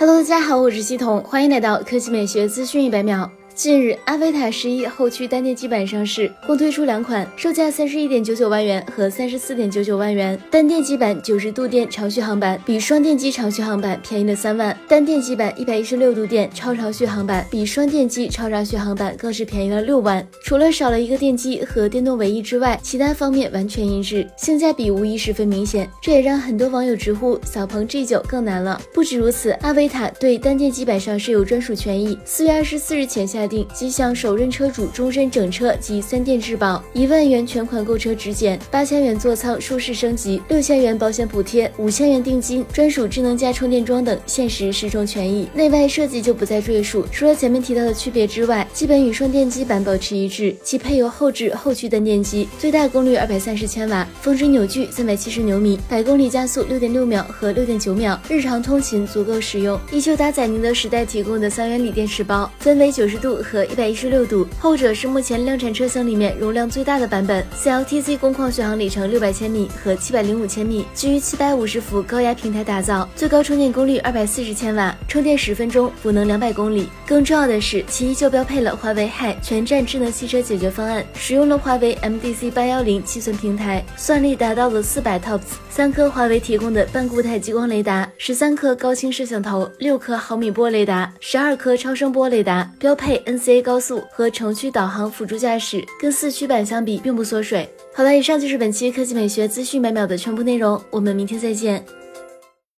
Hello，大家好，我是系统，欢迎来到科技美学资讯一百秒。近日，阿维塔十一后驱单电机版上市，共推出两款，售价三十一点九九万元和三十四点九九万元。单电机版九十度电长续航版比双电机长续航版便宜了三万，单电机版一百一十六度电超长续航版比双电机超长续航版更是便宜了六万。除了少了一个电机和电动尾翼之外，其他方面完全一致，性价比无疑十分明显。这也让很多网友直呼小鹏 G 九更难了。不止如此，阿维塔对单电机版上市有专属权益，四月二十四日前下。定即向首任车主终身整车及三电质保，一万元全款购车直减，八千元座舱舒适升级，六千元保险补贴，五千元定金，专属智能家充电桩等限时十重权益。内外设计就不再赘述，除了前面提到的区别之外，基本与双电机版保持一致。其配有后置后驱单电机，最大功率二百三十千瓦，峰值扭矩三百七十牛米，百公里加速六点六秒和六点九秒，日常通勤足够使用。依旧搭载宁德时代提供的三元锂电池包，分为九十度。和一百一十六度，后者是目前量产车型里面容量最大的版本，CLTC 工况续航里程六百千米和七百零五千米，基于七百五十伏高压平台打造，最高充电功率二百四十千瓦，充电十分钟补能两百公里。更重要的是，其依旧标配了华为 Hi 全站智能汽车解决方案，使用了华为 MDC 八幺零计算平台，算力达到了四百 TOPS，三颗华为提供的半固态激光雷达，十三颗高清摄像头，六颗毫米波雷达，十二颗超声波雷达，标配 N。CA 高速和城区导航辅助驾驶，跟四驱版相比并不缩水。好了，以上就是本期科技美学资讯每秒的全部内容，我们明天再见。